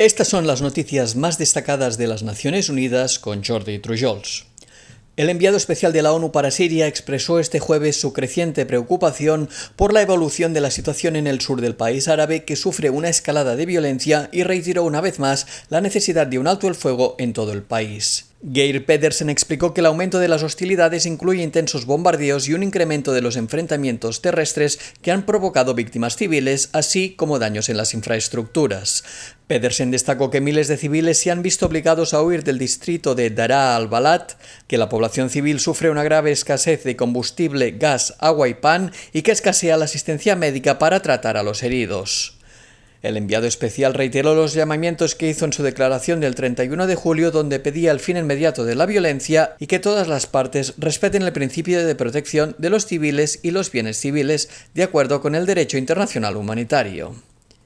Estas son las noticias más destacadas de las Naciones Unidas con Jordi Trujols. El enviado especial de la ONU para Siria expresó este jueves su creciente preocupación por la evolución de la situación en el sur del país árabe que sufre una escalada de violencia y reiteró una vez más la necesidad de un alto el fuego en todo el país. Geir Pedersen explicó que el aumento de las hostilidades incluye intensos bombardeos y un incremento de los enfrentamientos terrestres que han provocado víctimas civiles, así como daños en las infraestructuras. Pedersen destacó que miles de civiles se han visto obligados a huir del distrito de Daraa al-Balat, que la población civil sufre una grave escasez de combustible, gas, agua y pan y que escasea la asistencia médica para tratar a los heridos. El enviado especial reiteró los llamamientos que hizo en su declaración del 31 de julio donde pedía el fin inmediato de la violencia y que todas las partes respeten el principio de protección de los civiles y los bienes civiles de acuerdo con el derecho internacional humanitario.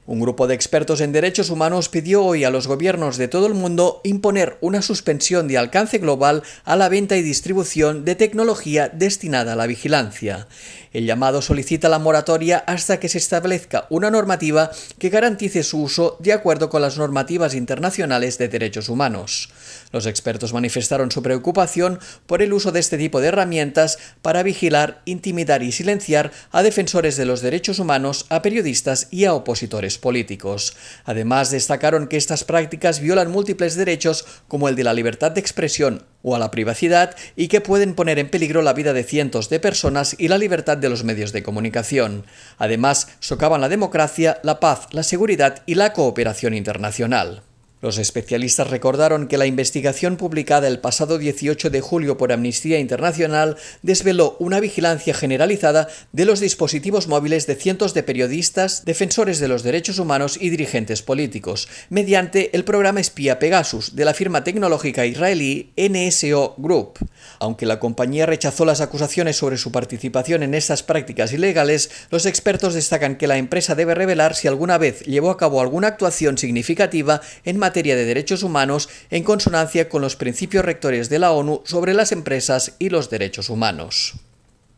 Un grupo de expertos en derechos humanos pidió hoy a los gobiernos de todo el mundo imponer una suspensión de alcance global a la venta y distribución de tecnología destinada a la vigilancia. El llamado solicita la moratoria hasta que se establezca una normativa que garantice su uso de acuerdo con las normativas internacionales de derechos humanos. Los expertos manifestaron su preocupación por el uso de este tipo de herramientas para vigilar, intimidar y silenciar a defensores de los derechos humanos, a periodistas y a opositores políticos. Además, destacaron que estas prácticas violan múltiples derechos como el de la libertad de expresión o a la privacidad y que pueden poner en peligro la vida de cientos de personas y la libertad de los medios de comunicación. Además, socavan la democracia, la paz, la seguridad y la cooperación internacional. Los especialistas recordaron que la investigación publicada el pasado 18 de julio por Amnistía Internacional desveló una vigilancia generalizada de los dispositivos móviles de cientos de periodistas, defensores de los derechos humanos y dirigentes políticos, mediante el programa espía Pegasus de la firma tecnológica israelí NSO Group. Aunque la compañía rechazó las acusaciones sobre su participación en estas prácticas ilegales, los expertos destacan que la empresa debe revelar si alguna vez llevó a cabo alguna actuación significativa en materia de derechos humanos en consonancia con los principios rectores de la ONU sobre las empresas y los derechos humanos.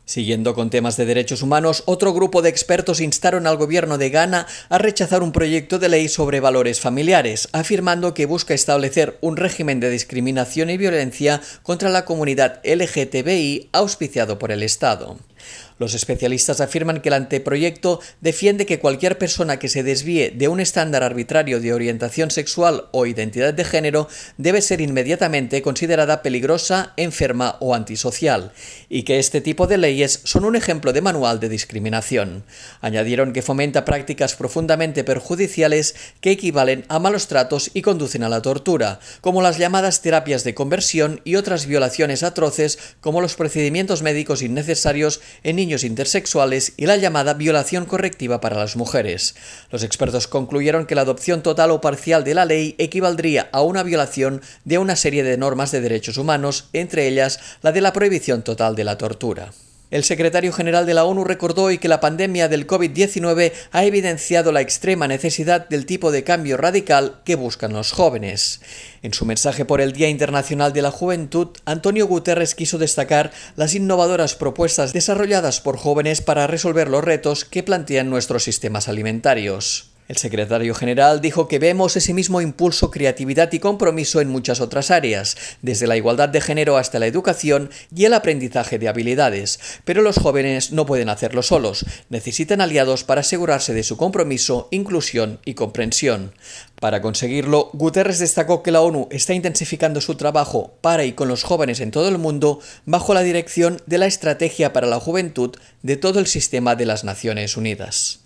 Siguiendo con temas de derechos humanos, otro grupo de expertos instaron al gobierno de Ghana a rechazar un proyecto de ley sobre valores familiares, afirmando que busca establecer un régimen de discriminación y violencia contra la comunidad LGTBI auspiciado por el Estado. Los especialistas afirman que el anteproyecto defiende que cualquier persona que se desvíe de un estándar arbitrario de orientación sexual o identidad de género debe ser inmediatamente considerada peligrosa, enferma o antisocial, y que este tipo de leyes son un ejemplo de manual de discriminación. Añadieron que fomenta prácticas profundamente perjudiciales que equivalen a malos tratos y conducen a la tortura, como las llamadas terapias de conversión y otras violaciones atroces como los procedimientos médicos innecesarios en niños intersexuales y la llamada violación correctiva para las mujeres. Los expertos concluyeron que la adopción total o parcial de la ley equivaldría a una violación de una serie de normas de derechos humanos, entre ellas la de la prohibición total de la tortura. El secretario general de la ONU recordó hoy que la pandemia del COVID-19 ha evidenciado la extrema necesidad del tipo de cambio radical que buscan los jóvenes. En su mensaje por el Día Internacional de la Juventud, Antonio Guterres quiso destacar las innovadoras propuestas desarrolladas por jóvenes para resolver los retos que plantean nuestros sistemas alimentarios. El secretario general dijo que vemos ese mismo impulso, creatividad y compromiso en muchas otras áreas, desde la igualdad de género hasta la educación y el aprendizaje de habilidades. Pero los jóvenes no pueden hacerlo solos, necesitan aliados para asegurarse de su compromiso, inclusión y comprensión. Para conseguirlo, Guterres destacó que la ONU está intensificando su trabajo para y con los jóvenes en todo el mundo bajo la dirección de la Estrategia para la Juventud de todo el sistema de las Naciones Unidas.